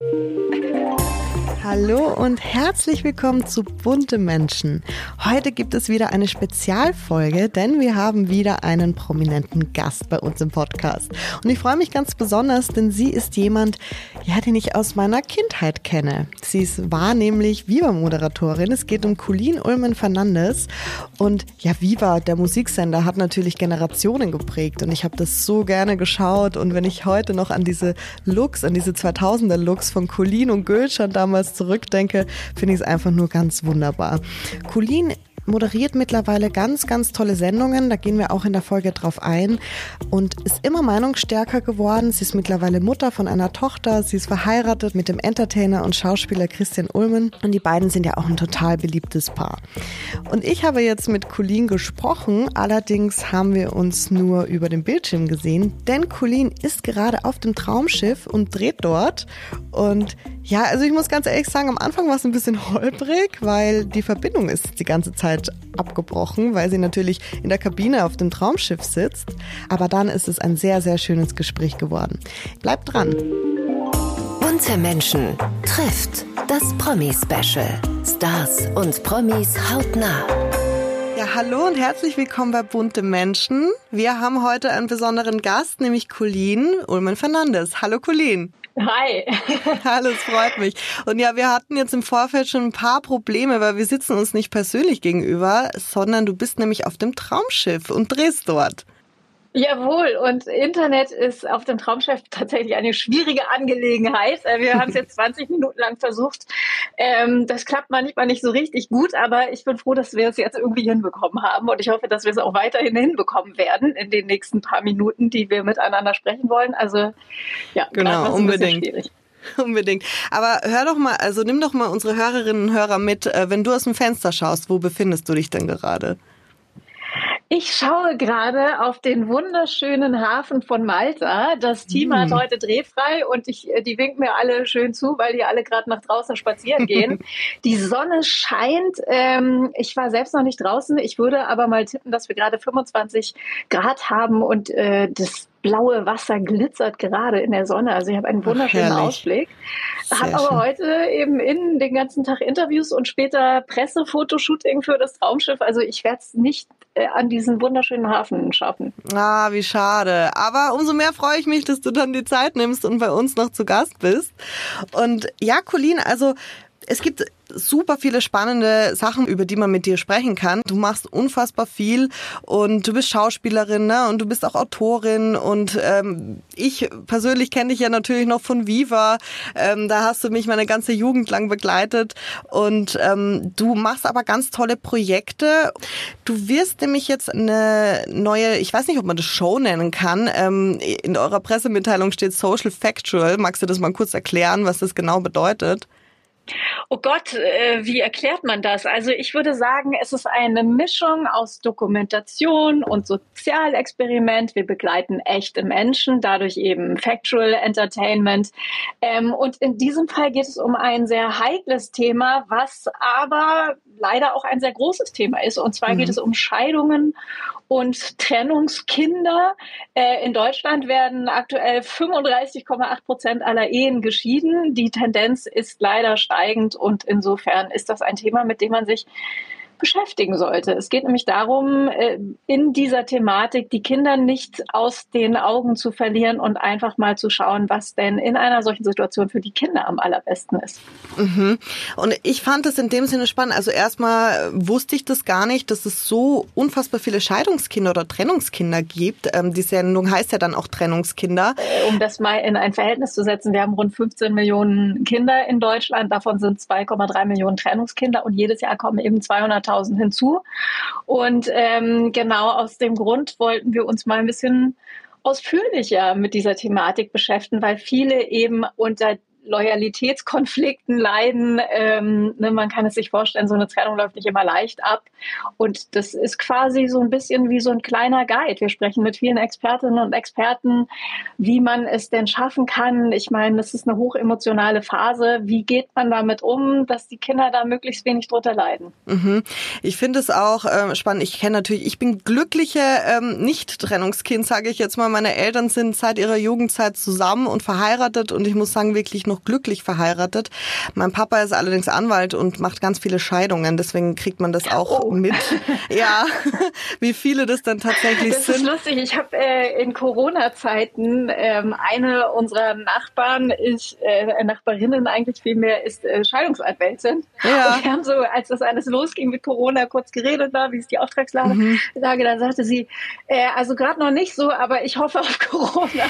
Música Hallo und herzlich willkommen zu Bunte Menschen. Heute gibt es wieder eine Spezialfolge, denn wir haben wieder einen prominenten Gast bei uns im Podcast. Und ich freue mich ganz besonders, denn sie ist jemand, ja, den ich aus meiner Kindheit kenne. Sie ist, war nämlich Viva-Moderatorin. Es geht um Colleen Ulmen Fernandes. Und ja, Viva, der Musiksender, hat natürlich Generationen geprägt. Und ich habe das so gerne geschaut. Und wenn ich heute noch an diese Looks, an diese 2000er-Looks von Colleen und Gülschan damals zurückdenke, finde ich es einfach nur ganz wunderbar. Colleen moderiert mittlerweile ganz, ganz tolle Sendungen. Da gehen wir auch in der Folge drauf ein. Und ist immer meinungsstärker geworden. Sie ist mittlerweile Mutter von einer Tochter. Sie ist verheiratet mit dem Entertainer und Schauspieler Christian Ulmen. Und die beiden sind ja auch ein total beliebtes Paar. Und ich habe jetzt mit Colleen gesprochen. Allerdings haben wir uns nur über den Bildschirm gesehen. Denn Colleen ist gerade auf dem Traumschiff und dreht dort. Und ja, also ich muss ganz ehrlich sagen, am Anfang war es ein bisschen holprig, weil die Verbindung ist die ganze Zeit abgebrochen, weil sie natürlich in der Kabine auf dem Traumschiff sitzt. Aber dann ist es ein sehr, sehr schönes Gespräch geworden. Bleibt dran. Bunte Menschen trifft das Promi-Special. Stars und Promis hautnah. Ja, hallo und herzlich willkommen bei Bunte Menschen. Wir haben heute einen besonderen Gast, nämlich Colleen Ulmen Fernandes. Hallo Colleen. Hi. Hallo, es freut mich. Und ja, wir hatten jetzt im Vorfeld schon ein paar Probleme, weil wir sitzen uns nicht persönlich gegenüber, sondern du bist nämlich auf dem Traumschiff und drehst dort. Jawohl, und Internet ist auf dem Traumschiff tatsächlich eine schwierige Angelegenheit. Äh, wir haben es jetzt 20 Minuten lang versucht. Ähm, das klappt manchmal nicht so richtig gut, aber ich bin froh, dass wir es jetzt irgendwie hinbekommen haben und ich hoffe, dass wir es auch weiterhin hinbekommen werden in den nächsten paar Minuten, die wir miteinander sprechen wollen. Also ja, genau, unbedingt. Unbedingt. Aber hör doch mal, also nimm doch mal unsere Hörerinnen und Hörer mit, äh, wenn du aus dem Fenster schaust, wo befindest du dich denn gerade? Ich schaue gerade auf den wunderschönen Hafen von Malta. Das Team mm. hat heute drehfrei und ich, äh, die winken mir alle schön zu, weil die alle gerade nach draußen spazieren gehen. die Sonne scheint. Ähm, ich war selbst noch nicht draußen. Ich würde aber mal tippen, dass wir gerade 25 Grad haben und äh, das blaue Wasser glitzert gerade in der Sonne. Also ich habe einen wunderschönen Ach, Ausblick. Habe aber schön. heute eben in den ganzen Tag Interviews und später Pressefotoshooting für das Traumschiff. Also ich werde es nicht an diesen wunderschönen Hafen schaffen. Ah, wie schade. Aber umso mehr freue ich mich, dass du dann die Zeit nimmst und bei uns noch zu Gast bist. Und ja, Colin, also es gibt super viele spannende Sachen, über die man mit dir sprechen kann. Du machst unfassbar viel und du bist Schauspielerin ne? und du bist auch Autorin und ähm, ich persönlich kenne dich ja natürlich noch von Viva. Ähm, da hast du mich meine ganze Jugend lang begleitet und ähm, du machst aber ganz tolle Projekte. Du wirst nämlich jetzt eine neue, ich weiß nicht, ob man das Show nennen kann. Ähm, in eurer Pressemitteilung steht Social Factual. Magst du das mal kurz erklären, was das genau bedeutet? Oh Gott, äh, wie erklärt man das? Also ich würde sagen, es ist eine Mischung aus Dokumentation und Sozialexperiment. Wir begleiten echte Menschen, dadurch eben Factual Entertainment. Ähm, und in diesem Fall geht es um ein sehr heikles Thema, was aber leider auch ein sehr großes Thema ist. Und zwar mhm. geht es um Scheidungen und Trennungskinder. Äh, in Deutschland werden aktuell 35,8 Prozent aller Ehen geschieden. Die Tendenz ist leider steigend und insofern ist das ein Thema, mit dem man sich beschäftigen sollte. Es geht nämlich darum, äh, in dieser Thematik die Kinder nicht aus den Augen zu verlieren und einfach mal zu schauen, was denn in einer solchen Situation für die Kinder am allerbesten ist. Mhm. Und ich fand es in dem Sinne spannend. Also erstmal wusste ich das gar nicht, dass es so unfassbar viele Scheidungskinder oder Trennungskinder gibt. Ähm, die Sendung heißt ja dann auch Trennungskinder. Um das mal in ein Verhältnis zu setzen, wir haben rund 15 Millionen Kinder in Deutschland. Davon sind 2,3 Millionen Trennungskinder und jedes Jahr kommen eben 200 100.000 hinzu. Und ähm, genau aus dem Grund wollten wir uns mal ein bisschen ausführlicher mit dieser Thematik beschäftigen, weil viele eben unter Loyalitätskonflikten leiden. Ähm, ne, man kann es sich vorstellen, so eine Trennung läuft nicht immer leicht ab. Und das ist quasi so ein bisschen wie so ein kleiner Guide. Wir sprechen mit vielen Expertinnen und Experten, wie man es denn schaffen kann. Ich meine, das ist eine hochemotionale Phase. Wie geht man damit um, dass die Kinder da möglichst wenig drunter leiden? Mhm. Ich finde es auch äh, spannend. Ich kenne natürlich, ich bin glückliche ähm, Nicht-Trennungskind, sage ich jetzt mal. Meine Eltern sind seit ihrer Jugendzeit zusammen und verheiratet und ich muss sagen, wirklich noch auch glücklich verheiratet. Mein Papa ist allerdings Anwalt und macht ganz viele Scheidungen, deswegen kriegt man das auch oh. mit. Ja, wie viele das dann tatsächlich das sind. Das ist lustig. Ich habe äh, in Corona-Zeiten ähm, eine unserer Nachbarn ist, äh, Nachbarinnen eigentlich vielmehr, ist äh, Scheidungsanwältin. Ja. Und wir haben so, als das alles losging mit Corona, kurz geredet da, wie ist die Auftragslage, mhm. da sagte sie, äh, also gerade noch nicht so, aber ich hoffe auf Corona.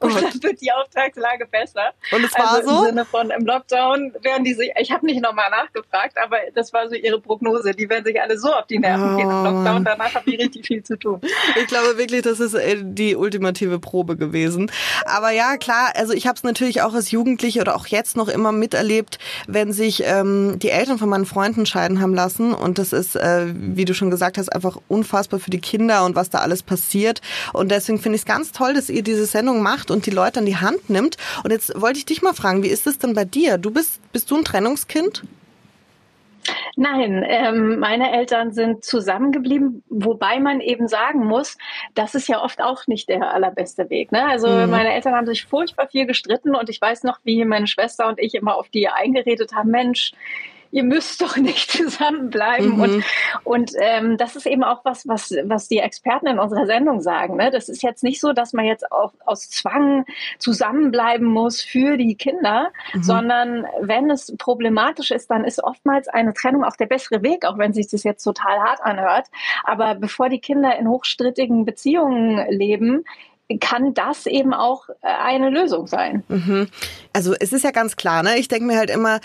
Oh und dann wird die Auftragslage besser. Und es war also so? Im Sinne von im Lockdown werden die sich, ich habe nicht nochmal nachgefragt, aber das war so ihre Prognose. Die werden sich alle so auf die Nerven oh. gehen im Lockdown. Danach haben die richtig viel zu tun. Ich glaube wirklich, das ist äh, die ultimative Probe gewesen. Aber ja, klar, also ich habe es natürlich auch als Jugendliche oder auch jetzt noch immer miterlebt, wenn sich ähm, die Eltern von meinen Freunden scheiden haben lassen. Und das ist, äh, wie du schon gesagt hast, einfach unfassbar für die Kinder und was da alles passiert. Und deswegen finde ich es ganz toll, dass ihr diese Sendung macht und die Leute an die Hand nimmt. Und jetzt wollte ich dich mal fragen, wie ist es denn bei dir? Du bist, bist du ein Trennungskind? Nein, ähm, meine Eltern sind zusammengeblieben, wobei man eben sagen muss, das ist ja oft auch nicht der allerbeste Weg. Ne? Also mhm. meine Eltern haben sich furchtbar viel gestritten und ich weiß noch, wie meine Schwester und ich immer auf die eingeredet haben, Mensch, ihr müsst doch nicht zusammenbleiben. Mhm. Und, und ähm, das ist eben auch was, was, was die Experten in unserer Sendung sagen. Ne? Das ist jetzt nicht so, dass man jetzt auch aus Zwang zusammenbleiben muss für die Kinder, mhm. sondern wenn es problematisch ist, dann ist oftmals eine Trennung auch der bessere Weg, auch wenn sich das jetzt total hart anhört. Aber bevor die Kinder in hochstrittigen Beziehungen leben, kann das eben auch äh, eine Lösung sein. Mhm. Also es ist ja ganz klar, ne? Ich denke mir halt immer,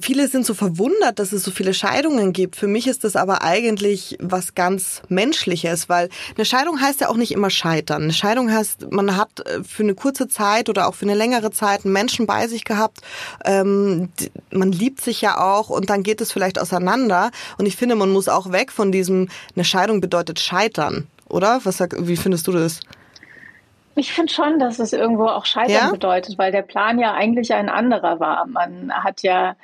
viele sind so verwundert, dass es so viele Scheidungen gibt. Für mich ist das aber eigentlich was ganz Menschliches, weil eine Scheidung heißt ja auch nicht immer scheitern. Eine Scheidung heißt, man hat äh, für eine kurze Zeit oder auch für eine längere Zeit einen Menschen bei sich gehabt. Ähm, man liebt sich ja auch und dann geht es vielleicht auseinander. Und ich finde, man muss auch weg von diesem, eine Scheidung bedeutet scheitern, oder? Was, wie findest du das? Ich finde schon, dass es irgendwo auch Scheitern ja? bedeutet, weil der Plan ja eigentlich ein anderer war. Man hat ja,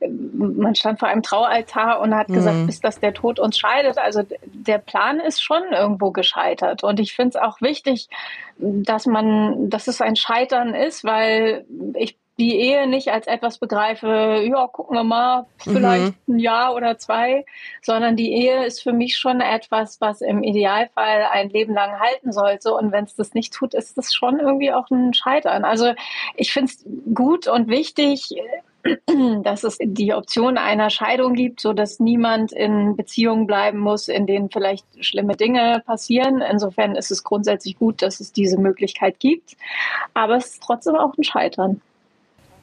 man stand vor einem Traualtar und hat mhm. gesagt, bis dass der Tod uns scheidet. Also der Plan ist schon irgendwo gescheitert. Und ich finde es auch wichtig, dass man, dass es ein Scheitern ist, weil ich die Ehe nicht als etwas begreife, ja, gucken wir mal, vielleicht mhm. ein Jahr oder zwei, sondern die Ehe ist für mich schon etwas, was im Idealfall ein Leben lang halten sollte. Und wenn es das nicht tut, ist das schon irgendwie auch ein Scheitern. Also ich finde es gut und wichtig, dass es die Option einer Scheidung gibt, so dass niemand in Beziehungen bleiben muss, in denen vielleicht schlimme Dinge passieren. Insofern ist es grundsätzlich gut, dass es diese Möglichkeit gibt. Aber es ist trotzdem auch ein Scheitern.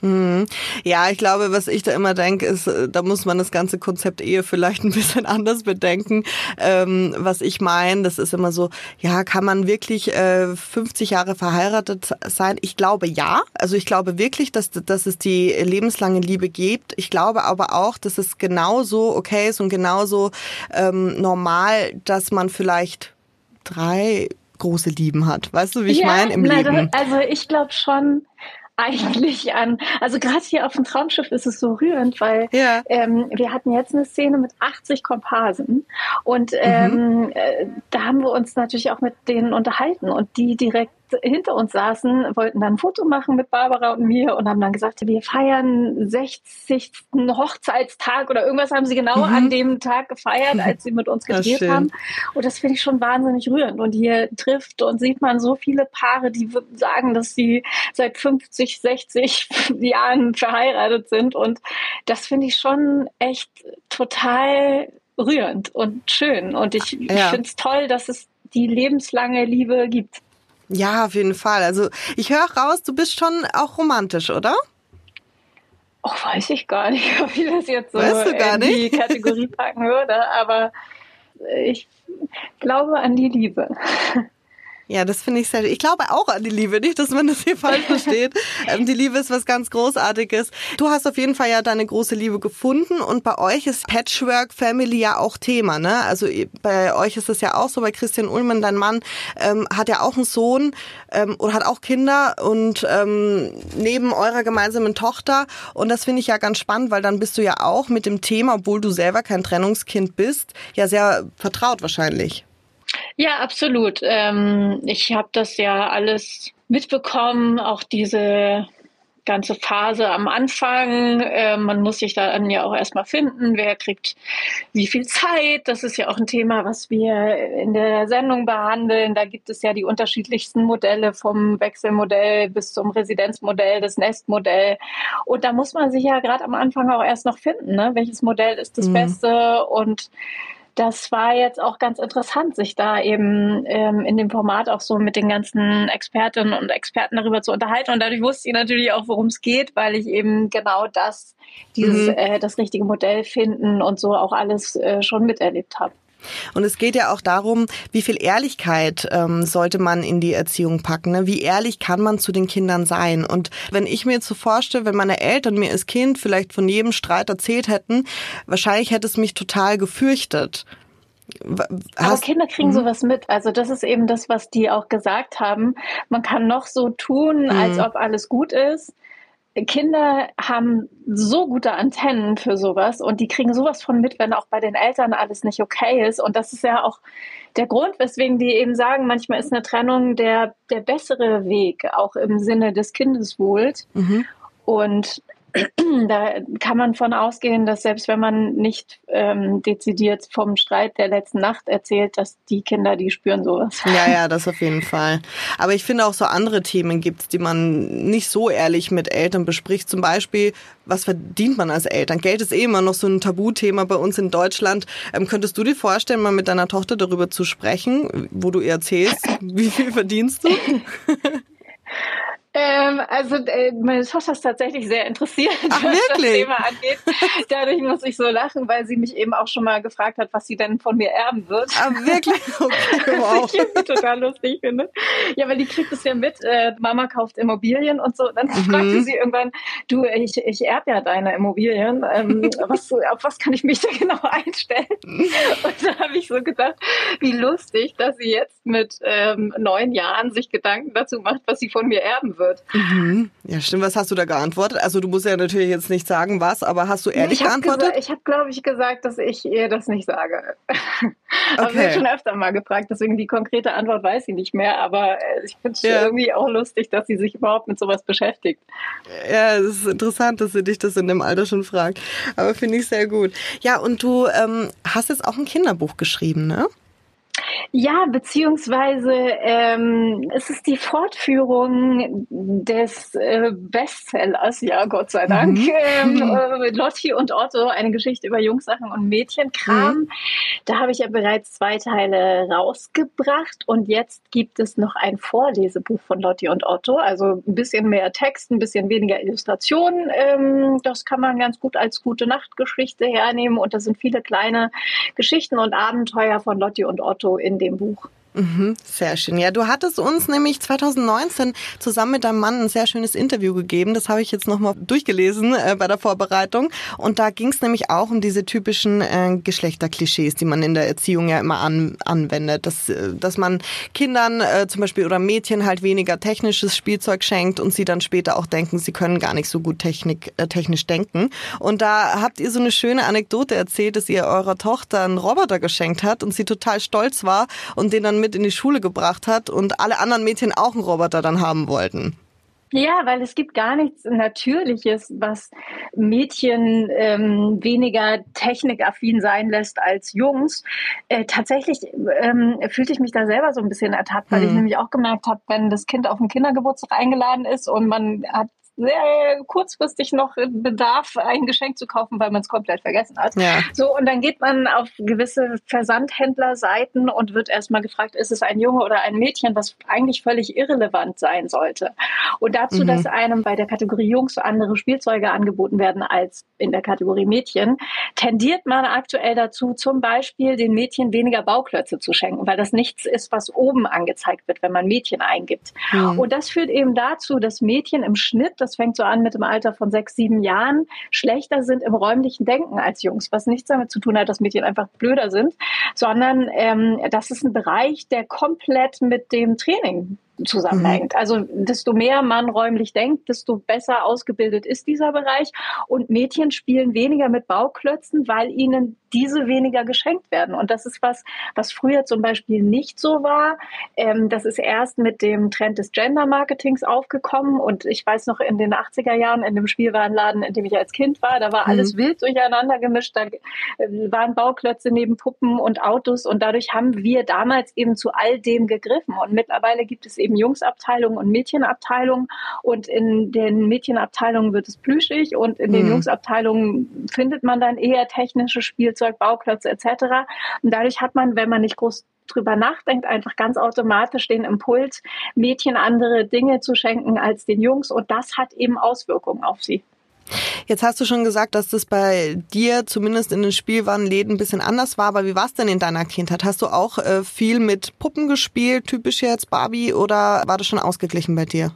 Mhm. Ja, ich glaube, was ich da immer denke, ist, äh, da muss man das ganze Konzept Ehe vielleicht ein bisschen anders bedenken. Ähm, was ich meine, das ist immer so, ja, kann man wirklich äh, 50 Jahre verheiratet sein? Ich glaube ja. Also ich glaube wirklich, dass, dass es die lebenslange Liebe gibt. Ich glaube aber auch, dass es genauso okay ist und genauso ähm, normal, dass man vielleicht drei große Lieben hat. Weißt du, wie ich ja, meine im Leben? Also ich glaube schon, eigentlich an. Also gerade hier auf dem Traumschiff ist es so rührend, weil ja. ähm, wir hatten jetzt eine Szene mit 80 Komparsen und ähm, mhm. äh, da haben wir uns natürlich auch mit denen unterhalten und die direkt hinter uns saßen, wollten dann ein Foto machen mit Barbara und mir und haben dann gesagt, wir feiern 60. Hochzeitstag oder irgendwas haben sie genau mhm. an dem Tag gefeiert, als sie mit uns gedreht haben. Und das finde ich schon wahnsinnig rührend. Und hier trifft und sieht man so viele Paare, die sagen, dass sie seit 50, 60 Jahren verheiratet sind. Und das finde ich schon echt total rührend und schön. Und ich, ja. ich finde es toll, dass es die lebenslange Liebe gibt. Ja, auf jeden Fall. Also ich höre raus, du bist schon auch romantisch, oder? Oh, weiß ich gar nicht, ob ich das jetzt so in die Kategorie packen würde, aber ich glaube an die Liebe. Ja, das finde ich sehr. Ich glaube auch an die Liebe, nicht, dass man das hier falsch versteht. Ähm, die Liebe ist was ganz Großartiges. Du hast auf jeden Fall ja deine große Liebe gefunden und bei euch ist Patchwork Family ja auch Thema, ne? Also bei euch ist es ja auch so, bei Christian Ullmann, dein Mann, ähm, hat ja auch einen Sohn ähm, oder hat auch Kinder und ähm, neben eurer gemeinsamen Tochter. Und das finde ich ja ganz spannend, weil dann bist du ja auch mit dem Thema, obwohl du selber kein Trennungskind bist, ja sehr vertraut wahrscheinlich. Ja, absolut. Ähm, ich habe das ja alles mitbekommen, auch diese ganze Phase am Anfang. Äh, man muss sich dann ja auch erstmal finden, wer kriegt wie viel Zeit. Das ist ja auch ein Thema, was wir in der Sendung behandeln. Da gibt es ja die unterschiedlichsten Modelle vom Wechselmodell bis zum Residenzmodell, das Nestmodell. Und da muss man sich ja gerade am Anfang auch erst noch finden, ne? welches Modell ist das mhm. Beste und das war jetzt auch ganz interessant, sich da eben ähm, in dem Format auch so mit den ganzen Expertinnen und Experten darüber zu unterhalten. Und dadurch wusste ich natürlich auch, worum es geht, weil ich eben genau das, dieses, mhm. äh, das richtige Modell finden und so auch alles äh, schon miterlebt habe. Und es geht ja auch darum, wie viel Ehrlichkeit ähm, sollte man in die Erziehung packen. Ne? Wie ehrlich kann man zu den Kindern sein? Und wenn ich mir jetzt so vorstelle, wenn meine Eltern mir als Kind vielleicht von jedem Streit erzählt hätten, wahrscheinlich hätte es mich total gefürchtet. Hast, Aber Kinder kriegen mhm. sowas mit. Also das ist eben das, was die auch gesagt haben. Man kann noch so tun, als mhm. ob alles gut ist. Kinder haben so gute Antennen für sowas und die kriegen sowas von mit, wenn auch bei den Eltern alles nicht okay ist. Und das ist ja auch der Grund, weswegen die eben sagen, manchmal ist eine Trennung der, der bessere Weg, auch im Sinne des Kindeswohls. Mhm. Und da kann man von ausgehen, dass selbst wenn man nicht ähm, dezidiert vom Streit der letzten Nacht erzählt, dass die Kinder, die spüren sowas. Ja, ja, das auf jeden Fall. Aber ich finde auch so andere Themen gibt die man nicht so ehrlich mit Eltern bespricht. Zum Beispiel, was verdient man als Eltern? Geld ist eh immer noch so ein Tabuthema bei uns in Deutschland. Ähm, könntest du dir vorstellen, mal mit deiner Tochter darüber zu sprechen, wo du ihr erzählst, wie viel verdienst du? Ähm, also äh, meine Tochter ist tatsächlich sehr interessiert, Ach, was das Thema angeht. Dadurch muss ich so lachen, weil sie mich eben auch schon mal gefragt hat, was sie denn von mir erben wird. Ah, wirklich? Okay, wow. was ich total lustig finde. Ja, weil die kriegt es ja mit, äh, Mama kauft Immobilien und so. Dann mhm. fragte sie irgendwann, du, ich, ich erbe ja deine Immobilien. Ähm, was, auf was kann ich mich da genau einstellen? Und da habe ich so gedacht, wie lustig, dass sie jetzt mit ähm, neun Jahren sich Gedanken dazu macht, was sie von mir erben wird wird. Mhm. Ja, stimmt. Was hast du da geantwortet? Also du musst ja natürlich jetzt nicht sagen, was, aber hast du ehrlich ich geantwortet? ich habe, glaube ich, gesagt, dass ich ihr das nicht sage. aber okay. wird schon öfter mal gefragt, deswegen die konkrete Antwort weiß ich nicht mehr, aber äh, ich finde es ja. irgendwie auch lustig, dass sie sich überhaupt mit sowas beschäftigt. Ja, es ist interessant, dass sie dich das in dem Alter schon fragt. Aber finde ich sehr gut. Ja, und du ähm, hast jetzt auch ein Kinderbuch geschrieben, ne? Ja, beziehungsweise ähm, es ist die Fortführung des äh, Bestsellers, ja, Gott sei Dank. Mhm. Ähm, äh, Lotti und Otto, eine Geschichte über Jungsachen und Mädchenkram. Mhm. Da habe ich ja bereits zwei Teile rausgebracht und jetzt gibt es noch ein Vorlesebuch von Lotti und Otto. Also ein bisschen mehr Text, ein bisschen weniger Illustrationen. Ähm, das kann man ganz gut als gute Nachtgeschichte hernehmen und da sind viele kleine Geschichten und Abenteuer von Lotti und Otto in dem Buch. Mhm, sehr schön. Ja, du hattest uns nämlich 2019 zusammen mit deinem Mann ein sehr schönes Interview gegeben. Das habe ich jetzt nochmal durchgelesen äh, bei der Vorbereitung. Und da ging es nämlich auch um diese typischen äh, Geschlechterklischees, die man in der Erziehung ja immer an, anwendet. Dass, äh, dass man Kindern äh, zum Beispiel oder Mädchen halt weniger technisches Spielzeug schenkt und sie dann später auch denken, sie können gar nicht so gut Technik, äh, technisch denken. Und da habt ihr so eine schöne Anekdote erzählt, dass ihr eurer Tochter einen Roboter geschenkt hat und sie total stolz war und den dann mit in die Schule gebracht hat und alle anderen Mädchen auch einen Roboter dann haben wollten. Ja, weil es gibt gar nichts Natürliches, was Mädchen ähm, weniger technikaffin sein lässt als Jungs. Äh, tatsächlich ähm, fühlte ich mich da selber so ein bisschen ertappt, weil hm. ich nämlich auch gemerkt habe, wenn das Kind auf den Kindergeburtstag eingeladen ist und man hat sehr kurzfristig noch Bedarf, ein Geschenk zu kaufen, weil man es komplett vergessen hat. Ja. So, und dann geht man auf gewisse Versandhändlerseiten und wird erstmal gefragt, ist es ein Junge oder ein Mädchen, was eigentlich völlig irrelevant sein sollte. Und dazu, mhm. dass einem bei der Kategorie Jungs andere Spielzeuge angeboten werden als in der Kategorie Mädchen, tendiert man aktuell dazu, zum Beispiel den Mädchen weniger Bauklötze zu schenken, weil das nichts ist, was oben angezeigt wird, wenn man Mädchen eingibt. Mhm. Und das führt eben dazu, dass Mädchen im Schnitt das fängt so an mit dem Alter von sechs, sieben Jahren, schlechter sind im räumlichen Denken als Jungs, was nichts damit zu tun hat, dass Mädchen einfach blöder sind, sondern ähm, das ist ein Bereich, der komplett mit dem Training zusammenhängt. Mhm. Also desto mehr man räumlich denkt, desto besser ausgebildet ist dieser Bereich. Und Mädchen spielen weniger mit Bauklötzen, weil ihnen diese weniger geschenkt werden. Und das ist was, was früher zum Beispiel nicht so war. Ähm, das ist erst mit dem Trend des Gender-Marketings aufgekommen. Und ich weiß noch, in den 80er Jahren in dem Spielwarenladen, in dem ich als Kind war, da war mhm. alles wild durcheinander gemischt. Da äh, waren Bauklötze neben Puppen und Autos. Und dadurch haben wir damals eben zu all dem gegriffen. Und mittlerweile gibt es eben Jungsabteilungen und Mädchenabteilungen. Und in den Mädchenabteilungen wird es plüschig und in den mhm. Jungsabteilungen findet man dann eher technische Spielzeug, Bauklötze etc. Und dadurch hat man, wenn man nicht groß drüber nachdenkt, einfach ganz automatisch den Impuls, Mädchen andere Dinge zu schenken als den Jungs. Und das hat eben Auswirkungen auf sie. Jetzt hast du schon gesagt, dass das bei dir zumindest in den Spielwarenläden ein bisschen anders war, aber wie war es denn in deiner Kindheit? Hast du auch äh, viel mit Puppen gespielt, typisch jetzt Barbie, oder war das schon ausgeglichen bei dir?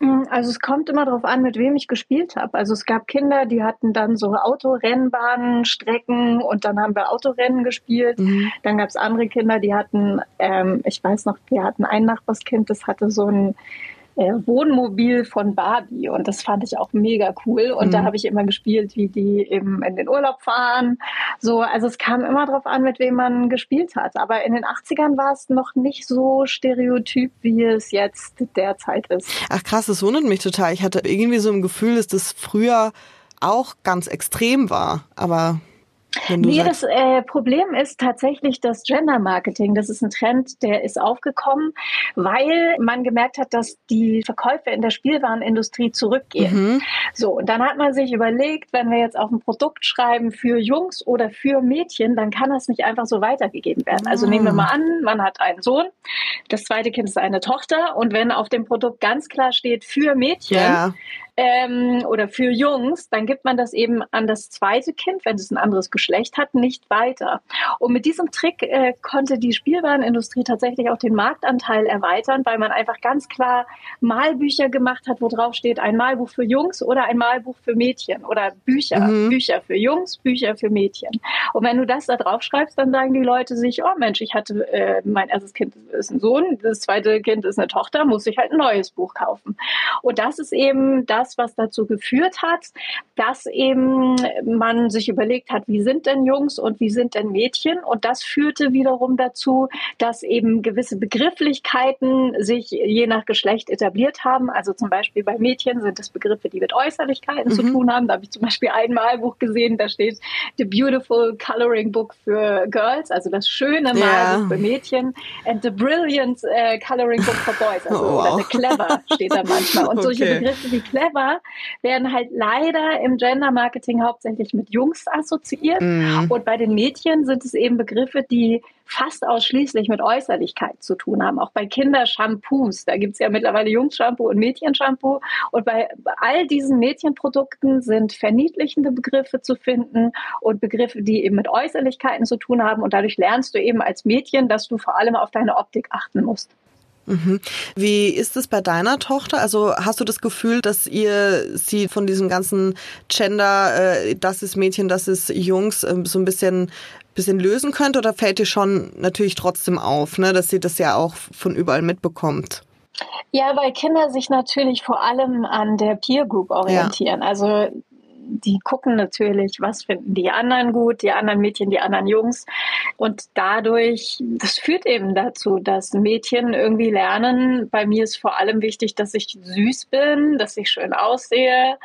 Mm, also es kommt immer darauf an, mit wem ich gespielt habe. Also es gab Kinder, die hatten dann so Autorennbahnen, Strecken und dann haben wir Autorennen gespielt. Mhm. Dann gab es andere Kinder, die hatten, ähm, ich weiß noch, wir hatten ein Nachbarskind, das hatte so ein äh, Wohnmobil von Barbie und das fand ich auch mega cool und mhm. da habe ich immer gespielt, wie die eben in den Urlaub fahren. So, also es kam immer darauf an, mit wem man gespielt hat. Aber in den 80ern war es noch nicht so stereotyp, wie es jetzt derzeit ist. Ach krass, das wundert mich total. Ich hatte irgendwie so ein Gefühl, dass das früher auch ganz extrem war, aber Nee, das äh, Problem ist tatsächlich das Gender Marketing. Das ist ein Trend, der ist aufgekommen, weil man gemerkt hat, dass die Verkäufe in der Spielwarenindustrie zurückgehen. Mhm. So, und dann hat man sich überlegt, wenn wir jetzt auf ein Produkt schreiben für Jungs oder für Mädchen, dann kann das nicht einfach so weitergegeben werden. Also mhm. nehmen wir mal an, man hat einen Sohn, das zweite Kind ist eine Tochter und wenn auf dem Produkt ganz klar steht für Mädchen, ja ähm, oder für Jungs, dann gibt man das eben an das zweite Kind, wenn es ein anderes Geschlecht hat, nicht weiter. Und mit diesem Trick äh, konnte die Spielwarenindustrie tatsächlich auch den Marktanteil erweitern, weil man einfach ganz klar Malbücher gemacht hat, wo drauf steht, ein Malbuch für Jungs oder ein Malbuch für Mädchen oder Bücher, mhm. Bücher für Jungs, Bücher für Mädchen. Und wenn du das da drauf schreibst, dann sagen die Leute sich, oh Mensch, ich hatte, äh, mein erstes Kind ist ein Sohn, das zweite Kind ist eine Tochter, muss ich halt ein neues Buch kaufen. Und das ist eben das, das, was dazu geführt hat, dass eben man sich überlegt hat, wie sind denn Jungs und wie sind denn Mädchen? Und das führte wiederum dazu, dass eben gewisse Begrifflichkeiten sich je nach Geschlecht etabliert haben. Also zum Beispiel bei Mädchen sind es Begriffe, die mit Äußerlichkeiten mhm. zu tun haben. Da habe ich zum Beispiel ein Malbuch gesehen, da steht The Beautiful Coloring Book für Girls, also das schöne Malbuch ja. für Mädchen, and the Brilliant uh, Coloring Book for Boys, also oh, wow. oder the Clever steht da manchmal. Und okay. solche Begriffe wie Clever aber werden halt leider im Gender Marketing hauptsächlich mit Jungs assoziiert. Mhm. Und bei den Mädchen sind es eben Begriffe, die fast ausschließlich mit Äußerlichkeit zu tun haben. Auch bei Kindershampoos, da gibt es ja mittlerweile Jungs-Shampoo und Mädchenshampoo. Und bei all diesen Mädchenprodukten sind verniedlichende Begriffe zu finden und Begriffe, die eben mit Äußerlichkeiten zu tun haben. Und dadurch lernst du eben als Mädchen, dass du vor allem auf deine Optik achten musst. Mhm. Wie ist es bei deiner Tochter? Also hast du das Gefühl, dass ihr sie von diesem ganzen Gender, äh, das ist Mädchen, das ist Jungs, äh, so ein bisschen bisschen lösen könnt oder fällt dir schon natürlich trotzdem auf, ne, dass sie das ja auch von überall mitbekommt? Ja, weil Kinder sich natürlich vor allem an der Peer Group orientieren. Ja. Also die gucken natürlich, was finden die anderen gut, die anderen Mädchen, die anderen Jungs. Und dadurch, das führt eben dazu, dass Mädchen irgendwie lernen, bei mir ist vor allem wichtig, dass ich süß bin, dass ich schön aussehe.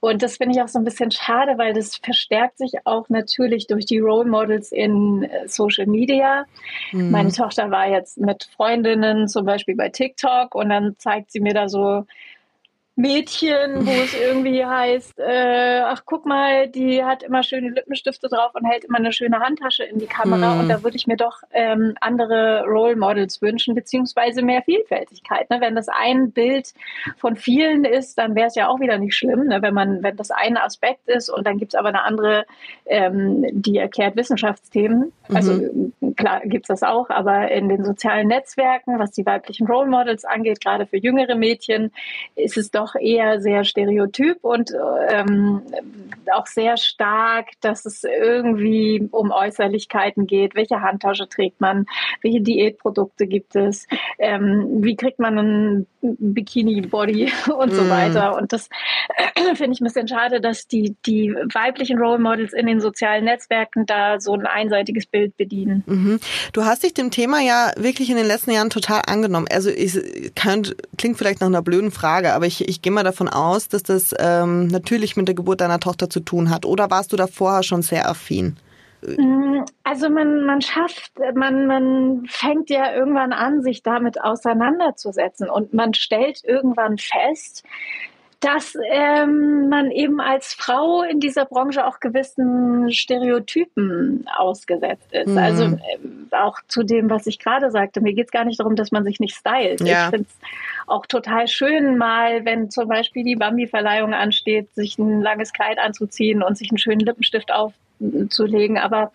Und das finde ich auch so ein bisschen schade, weil das verstärkt sich auch natürlich durch die Role Models in äh, Social Media. Mhm. Meine Tochter war jetzt mit Freundinnen zum Beispiel bei TikTok und dann zeigt sie mir da so Mädchen, wo es irgendwie heißt, äh, ach guck mal, die hat immer schöne Lippenstifte drauf und hält immer eine schöne Handtasche in die Kamera. Mm. Und da würde ich mir doch ähm, andere Role Models wünschen, beziehungsweise mehr Vielfältigkeit. Ne? Wenn das ein Bild von vielen ist, dann wäre es ja auch wieder nicht schlimm, ne? wenn man, wenn das ein Aspekt ist und dann gibt es aber eine andere, ähm, die erklärt Wissenschaftsthemen. Also mhm. Klar gibt's das auch, aber in den sozialen Netzwerken, was die weiblichen Role Models angeht, gerade für jüngere Mädchen, ist es doch eher sehr stereotyp und ähm, auch sehr stark, dass es irgendwie um Äußerlichkeiten geht. Welche Handtasche trägt man? Welche Diätprodukte gibt es? Ähm, wie kriegt man einen Bikini-Body und so mm. weiter? Und das äh, finde ich ein bisschen schade, dass die, die weiblichen Role Models in den sozialen Netzwerken da so ein einseitiges Bild bedienen. Mhm. Du hast dich dem Thema ja wirklich in den letzten Jahren total angenommen. Also ich könnt, klingt vielleicht nach einer blöden Frage, aber ich, ich gehe mal davon aus, dass das ähm, natürlich mit der Geburt deiner Tochter zu tun hat. Oder warst du da vorher schon sehr affin? Mm, also man, man schafft, man, man fängt ja irgendwann an, sich damit auseinanderzusetzen und man stellt irgendwann fest, dass ähm, man eben als Frau in dieser Branche auch gewissen Stereotypen ausgesetzt ist. Mhm. Also äh, auch zu dem, was ich gerade sagte. Mir geht es gar nicht darum, dass man sich nicht stylt. Ja. Ich finde es auch total schön, mal, wenn zum Beispiel die Bambi-Verleihung ansteht, sich ein langes Kleid anzuziehen und sich einen schönen Lippenstift auf zu legen, aber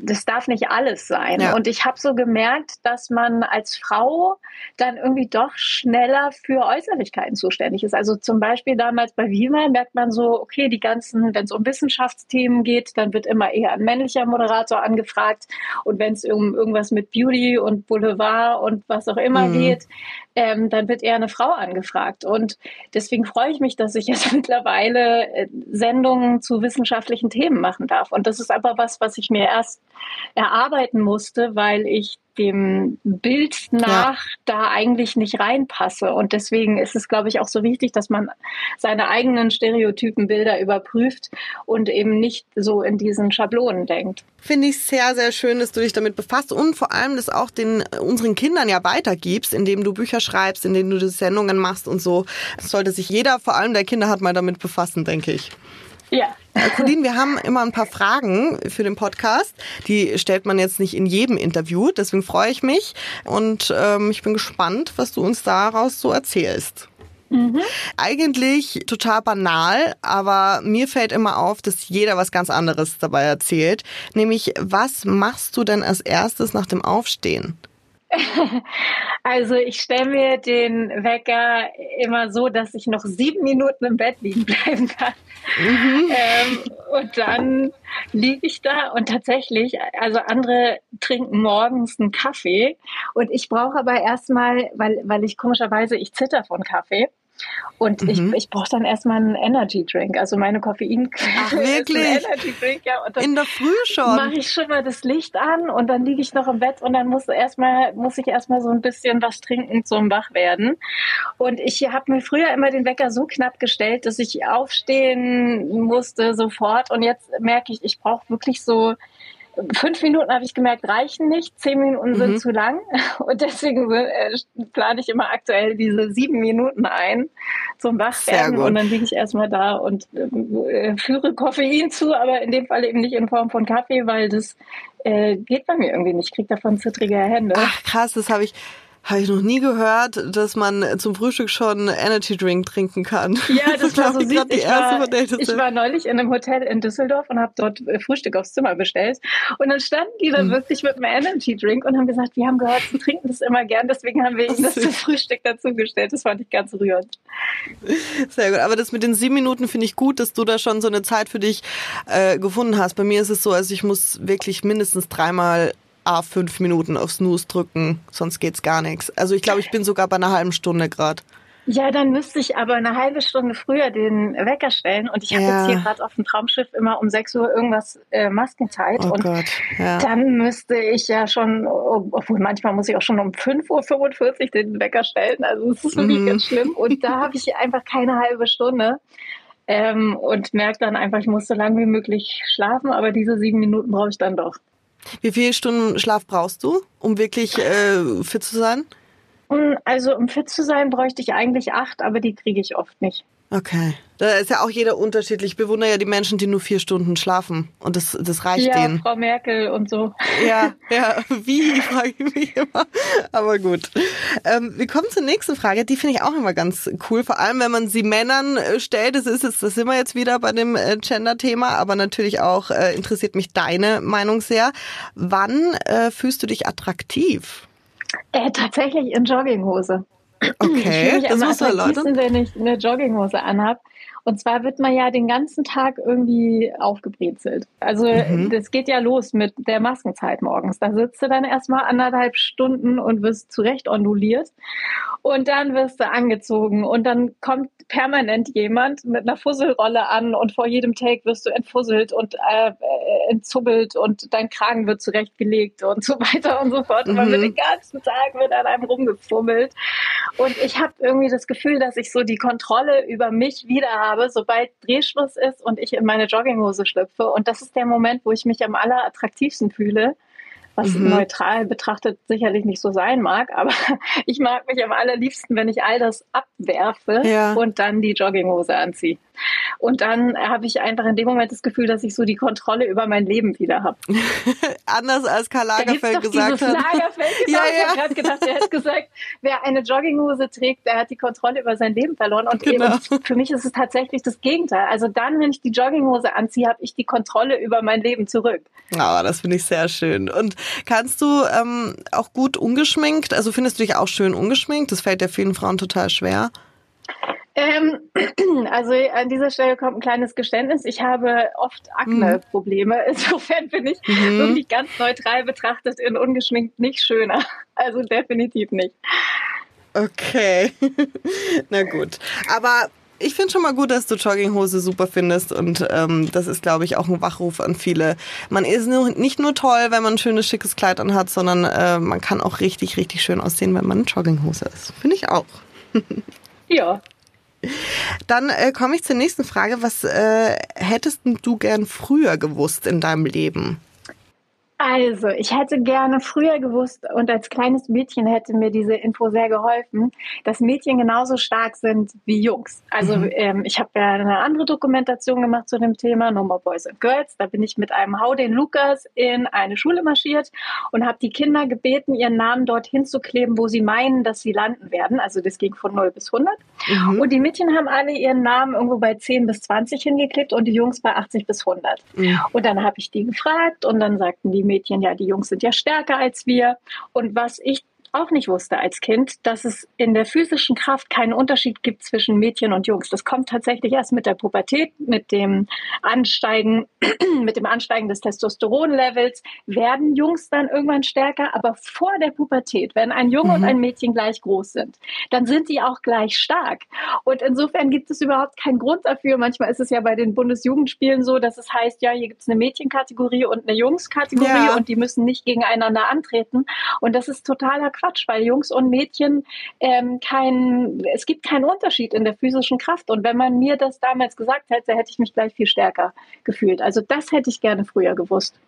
das darf nicht alles sein. Ja. Und ich habe so gemerkt, dass man als Frau dann irgendwie doch schneller für Äußerlichkeiten zuständig ist. Also zum Beispiel damals bei Wima merkt man so, okay, die ganzen, wenn es um Wissenschaftsthemen geht, dann wird immer eher ein männlicher Moderator angefragt. Und wenn es um irgendwas mit Beauty und Boulevard und was auch immer mhm. geht, ähm, dann wird eher eine Frau angefragt. Und deswegen freue ich mich, dass ich jetzt mittlerweile äh, Sendungen zu wissenschaftlichen Themen machen darf. Und das ist aber was, was ich mir erst erarbeiten musste, weil ich dem Bild nach ja. da eigentlich nicht reinpasse. Und deswegen ist es, glaube ich, auch so wichtig, dass man seine eigenen Stereotypenbilder überprüft und eben nicht so in diesen Schablonen denkt. Finde ich sehr, sehr schön, dass du dich damit befasst und vor allem das auch den unseren Kindern ja weitergibst, indem du Bücher schreibst, indem du Sendungen machst und so. Das sollte sich jeder, vor allem der Kinder hat, mal damit befassen, denke ich. Ja. Colin, wir haben immer ein paar Fragen für den Podcast. Die stellt man jetzt nicht in jedem Interview, deswegen freue ich mich und ähm, ich bin gespannt, was du uns daraus so erzählst. Mhm. Eigentlich total banal, aber mir fällt immer auf, dass jeder was ganz anderes dabei erzählt. Nämlich, was machst du denn als erstes nach dem Aufstehen? Also ich stelle mir den Wecker immer so, dass ich noch sieben Minuten im Bett liegen bleiben kann. Mhm. Ähm, und dann liege ich da und tatsächlich, also andere trinken morgens einen Kaffee und ich brauche aber erstmal, weil, weil ich komischerweise, ich zitter von Kaffee. Und mhm. ich, ich brauche dann erstmal einen Energy Drink. Also meine Koffein Ach, wirklich? Energy Drink, ja. Und In der Früh schon. Mache ich schon mal das Licht an und dann liege ich noch im Bett und dann muss erstmal muss ich erstmal so ein bisschen was trinken zum Wachwerden. Und ich habe mir früher immer den Wecker so knapp gestellt, dass ich aufstehen musste sofort. Und jetzt merke ich, ich brauche wirklich so fünf Minuten habe ich gemerkt, reichen nicht. Zehn Minuten sind mhm. zu lang. Und deswegen äh, plane ich immer aktuell diese sieben Minuten ein zum Wachwerden. Und dann liege ich erstmal da und äh, führe Koffein zu, aber in dem Fall eben nicht in Form von Kaffee, weil das äh, geht bei mir irgendwie nicht. Ich kriege davon zittrige Hände. Ach krass, das habe ich habe ich noch nie gehört, dass man zum Frühstück schon Energy Drink trinken kann. Ja, das, das war so süß. Die ich, war, ich war neulich in einem Hotel in Düsseldorf und habe dort äh, Frühstück aufs Zimmer bestellt. Und dann standen die dann hm. wirklich mit einem Energy Drink und haben gesagt, wir haben gehört, sie trinken das immer gern, deswegen haben wir ihnen das zum Frühstück dazugestellt. Das fand ich ganz rührend. Sehr gut. Aber das mit den sieben Minuten finde ich gut, dass du da schon so eine Zeit für dich äh, gefunden hast. Bei mir ist es so, also ich muss wirklich mindestens dreimal A, fünf Minuten auf Snooze drücken, sonst geht's gar nichts. Also ich glaube, ich bin sogar bei einer halben Stunde gerade. Ja, dann müsste ich aber eine halbe Stunde früher den Wecker stellen. Und ich habe ja. jetzt hier gerade auf dem Traumschiff immer um 6 Uhr irgendwas äh, Maskenzeit. Oh und Gott, ja. dann müsste ich ja schon, obwohl manchmal muss ich auch schon um 5.45 Uhr den Wecker stellen. Also es ist wirklich mhm. ganz schlimm. Und da habe ich einfach keine halbe Stunde. Ähm, und merke dann einfach, ich muss so lange wie möglich schlafen, aber diese sieben Minuten brauche ich dann doch. Wie viele Stunden Schlaf brauchst du, um wirklich äh, fit zu sein? Also um fit zu sein, bräuchte ich eigentlich acht, aber die kriege ich oft nicht. Okay. Da ist ja auch jeder unterschiedlich. Ich bewundere ja die Menschen, die nur vier Stunden schlafen. Und das, das reicht ja, denen. Frau Merkel und so. Ja, ja. Wie, frage ich mich immer. Aber gut. Ähm, wir kommen zur nächsten Frage. Die finde ich auch immer ganz cool. Vor allem, wenn man sie Männern äh, stellt. Das ist jetzt, das sind wir jetzt wieder bei dem äh, Gender-Thema. Aber natürlich auch äh, interessiert mich deine Meinung sehr. Wann äh, fühlst du dich attraktiv? Äh, tatsächlich in Jogginghose. Okay, ich das muss Leute. wenn ich eine Jogginghose anhab. Und zwar wird man ja den ganzen Tag irgendwie aufgebrezelt. Also mhm. das geht ja los mit der Maskenzeit morgens. Da sitzt du dann erstmal anderthalb Stunden und wirst zurecht onduliert. Und dann wirst du angezogen und dann kommt permanent jemand mit einer Fusselrolle an und vor jedem Take wirst du entfusselt und äh, entzubbelt und dein Kragen wird zurechtgelegt und so weiter und so fort. Und man wird mhm. den ganzen Tag mit an einem rumgefummelt. Und ich habe irgendwie das Gefühl, dass ich so die Kontrolle über mich wieder habe, sobald Drehschluss ist und ich in meine Jogginghose schlüpfe. Und das ist der Moment, wo ich mich am allerattraktivsten fühle was mhm. neutral betrachtet sicherlich nicht so sein mag, aber ich mag mich am allerliebsten, wenn ich all das abwerfe ja. und dann die Jogginghose anziehe. Und dann habe ich einfach in dem Moment das Gefühl, dass ich so die Kontrolle über mein Leben wieder habe. Anders als Karl Lagerfeld gesagt hat. Lagerfeld, genau, ja, ja. Ich habe gerade gedacht, er hat gesagt, wer eine Jogginghose trägt, der hat die Kontrolle über sein Leben verloren. Und genau. eben, für mich ist es tatsächlich das Gegenteil. Also dann, wenn ich die Jogginghose anziehe, habe ich die Kontrolle über mein Leben zurück. Aber oh, das finde ich sehr schön. Und kannst du ähm, auch gut ungeschminkt, also findest du dich auch schön ungeschminkt? Das fällt ja vielen Frauen total schwer. Ähm, also an dieser Stelle kommt ein kleines Geständnis. Ich habe oft Akne-Probleme. Mhm. Insofern bin ich mhm. wirklich ganz neutral betrachtet in ungeschminkt nicht schöner. Also definitiv nicht. Okay. Na gut. Aber ich finde schon mal gut, dass du Jogginghose super findest und ähm, das ist, glaube ich, auch ein Wachruf an viele. Man ist nur, nicht nur toll, wenn man ein schönes, schickes Kleid anhat, sondern äh, man kann auch richtig, richtig schön aussehen, wenn man eine Jogginghose ist. Finde ich auch. ja. Dann äh, komme ich zur nächsten Frage. Was äh, hättest du gern früher gewusst in deinem Leben? Also, ich hätte gerne früher gewusst und als kleines Mädchen hätte mir diese Info sehr geholfen, dass Mädchen genauso stark sind wie Jungs. Also, mhm. ähm, ich habe ja eine andere Dokumentation gemacht zu dem Thema No More Boys and Girls. Da bin ich mit einem Hau den Lukas in eine Schule marschiert und habe die Kinder gebeten, ihren Namen dort hinzukleben, wo sie meinen, dass sie landen werden. Also, das ging von 0 bis 100. Mhm. Und die Mädchen haben alle ihren Namen irgendwo bei 10 bis 20 hingeklebt und die Jungs bei 80 bis 100. Mhm. Und dann habe ich die gefragt und dann sagten die Mädchen, ja, die Jungs sind ja stärker als wir. Und was ich auch nicht wusste als Kind, dass es in der physischen Kraft keinen Unterschied gibt zwischen Mädchen und Jungs. Das kommt tatsächlich erst mit der Pubertät, mit dem Ansteigen, mit dem Ansteigen des Testosteronlevels werden Jungs dann irgendwann stärker. Aber vor der Pubertät, wenn ein Junge mhm. und ein Mädchen gleich groß sind, dann sind die auch gleich stark. Und insofern gibt es überhaupt keinen Grund dafür. Manchmal ist es ja bei den Bundesjugendspielen so, dass es heißt, ja, hier gibt es eine Mädchenkategorie und eine Jungskategorie ja. und die müssen nicht gegeneinander antreten. Und das ist totaler Quatsch. Weil Jungs und Mädchen ähm, kein, es gibt keinen Unterschied in der physischen Kraft. Und wenn man mir das damals gesagt hätte, hätte ich mich gleich viel stärker gefühlt. Also das hätte ich gerne früher gewusst.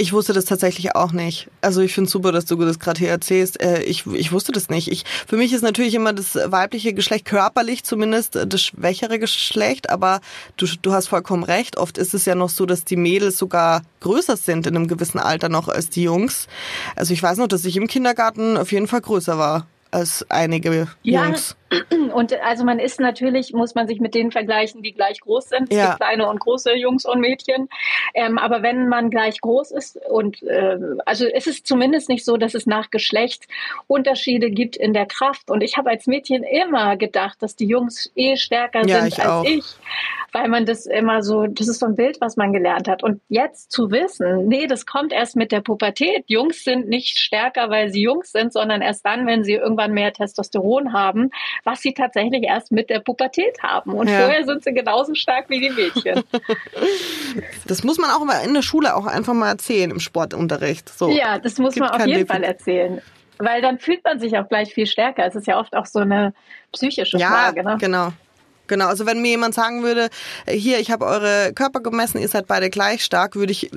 Ich wusste das tatsächlich auch nicht. Also ich finde super, dass du das gerade hier erzählst. Äh, ich, ich wusste das nicht. Ich, für mich ist natürlich immer das weibliche Geschlecht körperlich zumindest das schwächere Geschlecht, aber du, du hast vollkommen recht. Oft ist es ja noch so, dass die Mädels sogar größer sind in einem gewissen Alter noch als die Jungs. Also ich weiß noch, dass ich im Kindergarten auf jeden Fall größer war als einige ja, Jungs. Und also man ist natürlich, muss man sich mit denen vergleichen, die gleich groß sind. Es ja. gibt kleine und große Jungs und Mädchen. Ähm, aber wenn man gleich groß ist und äh, also es ist zumindest nicht so, dass es nach Geschlecht Unterschiede gibt in der Kraft. Und ich habe als Mädchen immer gedacht, dass die Jungs eh stärker ja, sind ich als auch. ich, weil man das immer so, das ist so ein Bild, was man gelernt hat. Und jetzt zu wissen, nee, das kommt erst mit der Pubertät. Jungs sind nicht stärker, weil sie Jungs sind, sondern erst dann, wenn sie irgendwann mehr Testosteron haben was sie tatsächlich erst mit der Pubertät haben. Und ja. vorher sind sie genauso stark wie die Mädchen. Das muss man auch in der Schule auch einfach mal erzählen im Sportunterricht. So. Ja, das muss man auf jeden Fall erzählen. Weil dann fühlt man sich auch gleich viel stärker. Es ist ja oft auch so eine psychische ja, Frage. Ne? Genau. Genau, also wenn mir jemand sagen würde, hier, ich habe eure Körper gemessen, ihr seid beide gleich stark, würde ich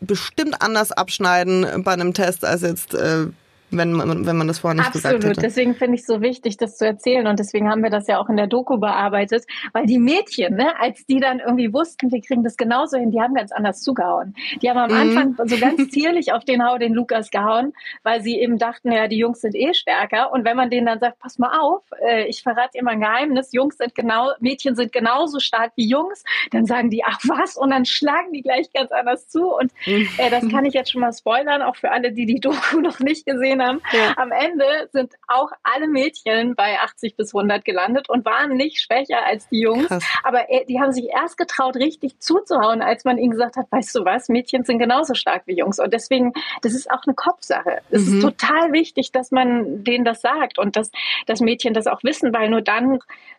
bestimmt anders abschneiden bei einem Test als jetzt äh, wenn man, wenn man das vorher nicht Absolut. gesagt hätte. Absolut. Deswegen finde ich es so wichtig, das zu erzählen. Und deswegen haben wir das ja auch in der Doku bearbeitet. Weil die Mädchen, ne, als die dann irgendwie wussten, wir kriegen das genauso hin, die haben ganz anders zugehauen. Die haben am mhm. Anfang so ganz zierlich auf den Hau den Lukas gehauen, weil sie eben dachten, ja, die Jungs sind eh stärker. Und wenn man denen dann sagt, pass mal auf, äh, ich verrate mal ein Geheimnis, Jungs sind genau, Mädchen sind genauso stark wie Jungs, dann sagen die, ach was, und dann schlagen die gleich ganz anders zu. Und äh, das kann ich jetzt schon mal spoilern, auch für alle, die die Doku noch nicht gesehen haben. Ja. Am Ende sind auch alle Mädchen bei 80 bis 100 gelandet und waren nicht schwächer als die Jungs. Krass. Aber äh, die haben sich erst getraut, richtig zuzuhauen, als man ihnen gesagt hat, weißt du was, Mädchen sind genauso stark wie Jungs. Und deswegen, das ist auch eine Kopfsache. Es mhm. ist total wichtig, dass man denen das sagt und dass, dass Mädchen das auch wissen, weil nur dann,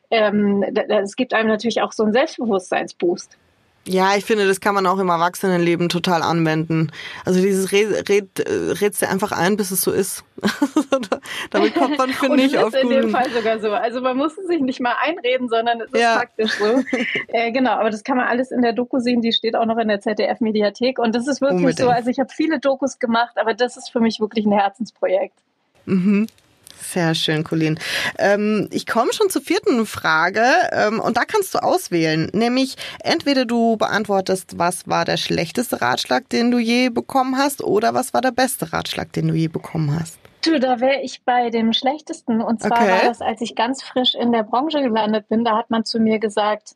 ähm, es gibt einem natürlich auch so einen Selbstbewusstseinsboost. Ja, ich finde, das kann man auch im Erwachsenenleben total anwenden. Also dieses red, red, redst du einfach ein, bis es so ist. Damit kommt man, finde ich, auf Das ist in dem Fall sogar so. Also man muss es sich nicht mal einreden, sondern es ist ja. praktisch so. äh, genau, aber das kann man alles in der Doku sehen. Die steht auch noch in der ZDF-Mediathek. Und das ist wirklich Unbedingt. so. Also ich habe viele Dokus gemacht, aber das ist für mich wirklich ein Herzensprojekt. Mhm. Sehr schön, Colin. Ähm, ich komme schon zur vierten Frage ähm, und da kannst du auswählen. Nämlich entweder du beantwortest, was war der schlechteste Ratschlag, den du je bekommen hast, oder was war der beste Ratschlag, den du je bekommen hast. Du, da wäre ich bei dem schlechtesten. Und zwar okay. war das, als ich ganz frisch in der Branche gelandet bin, da hat man zu mir gesagt,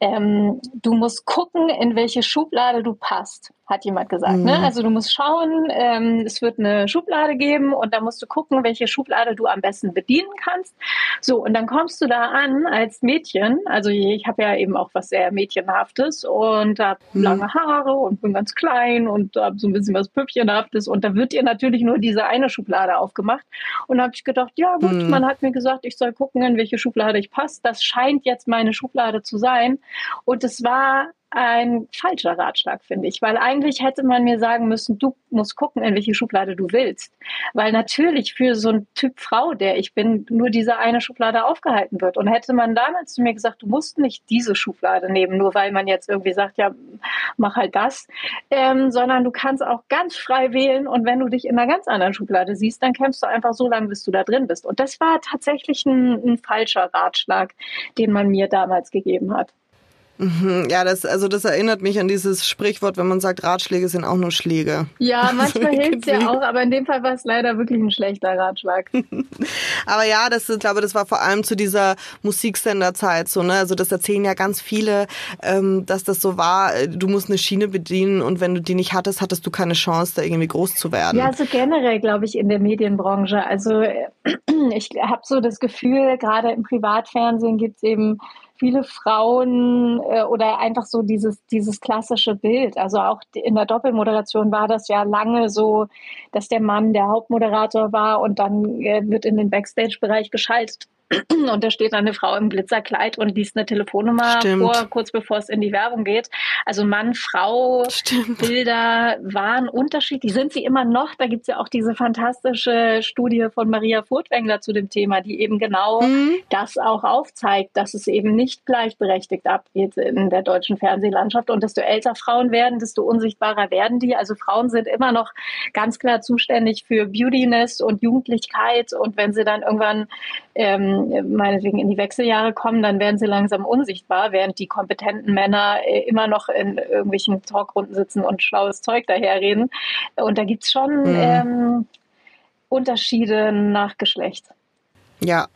ähm, du musst gucken, in welche Schublade du passt hat jemand gesagt. Ne? Mhm. Ne? Also du musst schauen, ähm, es wird eine Schublade geben und da musst du gucken, welche Schublade du am besten bedienen kannst. So, und dann kommst du da an als Mädchen. Also ich habe ja eben auch was sehr Mädchenhaftes und habe mhm. lange Haare und bin ganz klein und habe so ein bisschen was Püppchenhaftes und da wird dir natürlich nur diese eine Schublade aufgemacht. Und da habe ich gedacht, ja gut, mhm. man hat mir gesagt, ich soll gucken, in welche Schublade ich passe. Das scheint jetzt meine Schublade zu sein. Und es war ein falscher Ratschlag, finde ich, weil eigentlich hätte man mir sagen müssen, du musst gucken, in welche Schublade du willst. Weil natürlich für so einen Typ Frau, der ich bin, nur diese eine Schublade aufgehalten wird. Und hätte man damals zu mir gesagt, du musst nicht diese Schublade nehmen, nur weil man jetzt irgendwie sagt, ja, mach halt das, ähm, sondern du kannst auch ganz frei wählen und wenn du dich in einer ganz anderen Schublade siehst, dann kämpfst du einfach so lange, bis du da drin bist. Und das war tatsächlich ein, ein falscher Ratschlag, den man mir damals gegeben hat. Mhm, ja, das, also das erinnert mich an dieses Sprichwort, wenn man sagt, Ratschläge sind auch nur Schläge. Ja, manchmal hilft es ja auch, aber in dem Fall war es leider wirklich ein schlechter Ratschlag. aber ja, das ist, glaube das war vor allem zu dieser Musiksenderzeit so, ne? Also das erzählen ja ganz viele, ähm, dass das so war, du musst eine Schiene bedienen und wenn du die nicht hattest, hattest du keine Chance, da irgendwie groß zu werden. Ja, also generell, glaube ich, in der Medienbranche. Also ich habe so das Gefühl, gerade im Privatfernsehen gibt es eben viele Frauen äh, oder einfach so dieses, dieses klassische Bild. Also auch in der Doppelmoderation war das ja lange so, dass der Mann der Hauptmoderator war und dann äh, wird in den Backstage-Bereich geschaltet und da steht eine Frau im Glitzerkleid und liest eine Telefonnummer Stimmt. vor, kurz bevor es in die Werbung geht. Also Mann, Frau, Stimmt. Bilder waren unterschiedlich, sind sie immer noch. Da gibt es ja auch diese fantastische Studie von Maria Furtwängler zu dem Thema, die eben genau mhm. das auch aufzeigt, dass es eben nicht gleichberechtigt abgeht in der deutschen Fernsehlandschaft. Und desto älter Frauen werden, desto unsichtbarer werden die. Also Frauen sind immer noch ganz klar zuständig für Beautiness und Jugendlichkeit. Und wenn sie dann irgendwann ähm, meinetwegen in die Wechseljahre kommen, dann werden sie langsam unsichtbar, während die kompetenten Männer äh, immer noch in irgendwelchen Talkrunden sitzen und schlaues Zeug daherreden. Und da gibt es schon mhm. ähm, Unterschiede nach Geschlecht. Ja,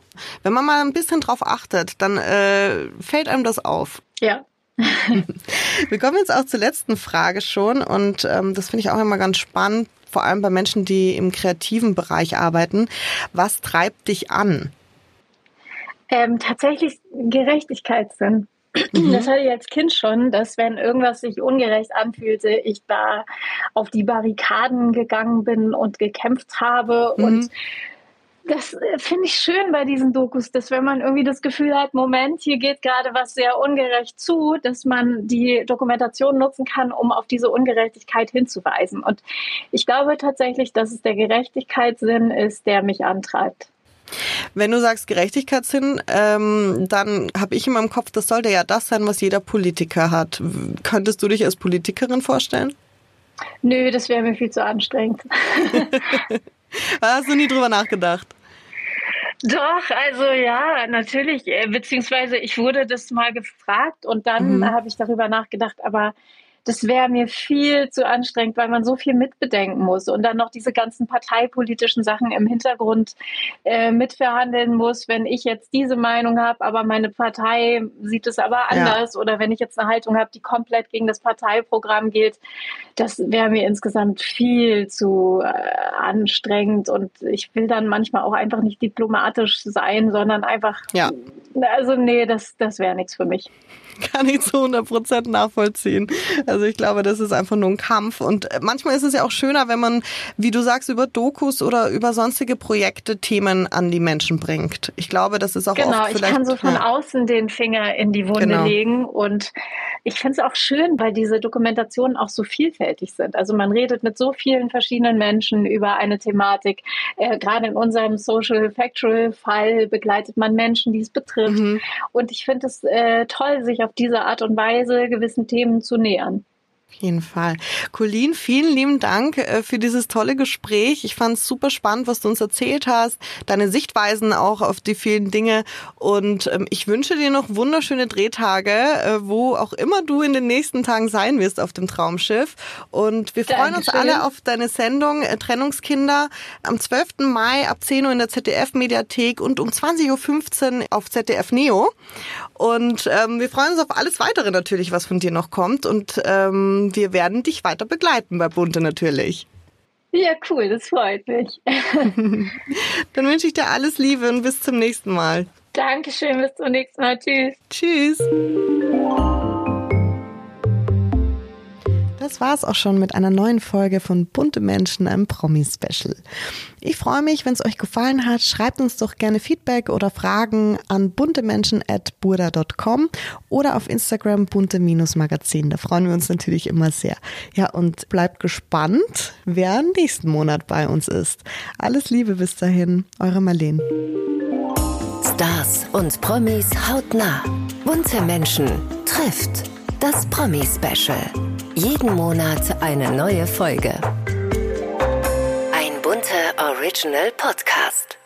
wenn man mal ein bisschen drauf achtet, dann äh, fällt einem das auf. Ja. Wir kommen jetzt auch zur letzten Frage schon und ähm, das finde ich auch immer ganz spannend, vor allem bei Menschen, die im kreativen Bereich arbeiten. Was treibt dich an? Ähm, tatsächlich Gerechtigkeitssinn. Mhm. Das hatte ich als Kind schon, dass wenn irgendwas sich ungerecht anfühlte, ich da auf die Barrikaden gegangen bin und gekämpft habe. Mhm. Und das äh, finde ich schön bei diesen Dokus, dass wenn man irgendwie das Gefühl hat, Moment, hier geht gerade was sehr ungerecht zu, dass man die Dokumentation nutzen kann, um auf diese Ungerechtigkeit hinzuweisen. Und ich glaube tatsächlich, dass es der Gerechtigkeitssinn ist, der mich antreibt. Wenn du sagst Gerechtigkeitssinn, ähm, dann habe ich in meinem Kopf, das sollte ja das sein, was jeder Politiker hat. Könntest du dich als Politikerin vorstellen? Nö, das wäre mir viel zu anstrengend. Hast du nie drüber nachgedacht? Doch, also ja, natürlich, äh, beziehungsweise ich wurde das mal gefragt und dann mhm. habe ich darüber nachgedacht, aber das wäre mir viel zu anstrengend, weil man so viel mitbedenken muss und dann noch diese ganzen parteipolitischen Sachen im Hintergrund äh, mitverhandeln muss, wenn ich jetzt diese Meinung habe, aber meine Partei sieht es aber anders ja. oder wenn ich jetzt eine Haltung habe, die komplett gegen das Parteiprogramm geht, das wäre mir insgesamt viel zu äh, anstrengend und ich will dann manchmal auch einfach nicht diplomatisch sein, sondern einfach, ja. also nee, das, das wäre nichts für mich. kann ich zu 100 Prozent nachvollziehen. Also ich glaube, das ist einfach nur ein Kampf. Und manchmal ist es ja auch schöner, wenn man, wie du sagst, über Dokus oder über sonstige Projekte Themen an die Menschen bringt. Ich glaube, das ist auch genau, oft vielleicht... Genau, ich kann so von ja. außen den Finger in die Wunde genau. legen. Und ich finde es auch schön, weil diese Dokumentationen auch so vielfältig sind. Also man redet mit so vielen verschiedenen Menschen über eine Thematik. Äh, Gerade in unserem Social Factual Fall begleitet man Menschen, die es betrifft. Mhm. Und ich finde es äh, toll, sich auf auf diese Art und Weise gewissen Themen zu nähern. Auf jeden Fall. Colleen, vielen lieben Dank äh, für dieses tolle Gespräch. Ich fand es super spannend, was du uns erzählt hast, deine Sichtweisen auch auf die vielen Dinge. Und ähm, ich wünsche dir noch wunderschöne Drehtage, äh, wo auch immer du in den nächsten Tagen sein wirst auf dem Traumschiff. Und wir freuen Dankeschön. uns alle auf deine Sendung äh, Trennungskinder am 12. Mai ab 10 Uhr in der ZDF-Mediathek und um 20.15 Uhr auf ZDF Neo. Und ähm, wir freuen uns auf alles weitere natürlich, was von dir noch kommt. Und ähm, wir werden dich weiter begleiten bei Bunte natürlich. Ja, cool, das freut mich. Dann wünsche ich dir alles Liebe und bis zum nächsten Mal. Dankeschön, bis zum nächsten Mal. Tschüss. Tschüss. Das war es auch schon mit einer neuen Folge von Bunte Menschen, einem Promi-Special. Ich freue mich, wenn es euch gefallen hat. Schreibt uns doch gerne Feedback oder Fragen an buntemenschen.burda.com oder auf Instagram bunte-magazin. Da freuen wir uns natürlich immer sehr. Ja, und bleibt gespannt, wer nächsten Monat bei uns ist. Alles Liebe bis dahin, eure Marlene. Stars und Promis hautnah. Bunte Menschen trifft das Promi-Special. Jeden Monat eine neue Folge. Ein bunter Original Podcast.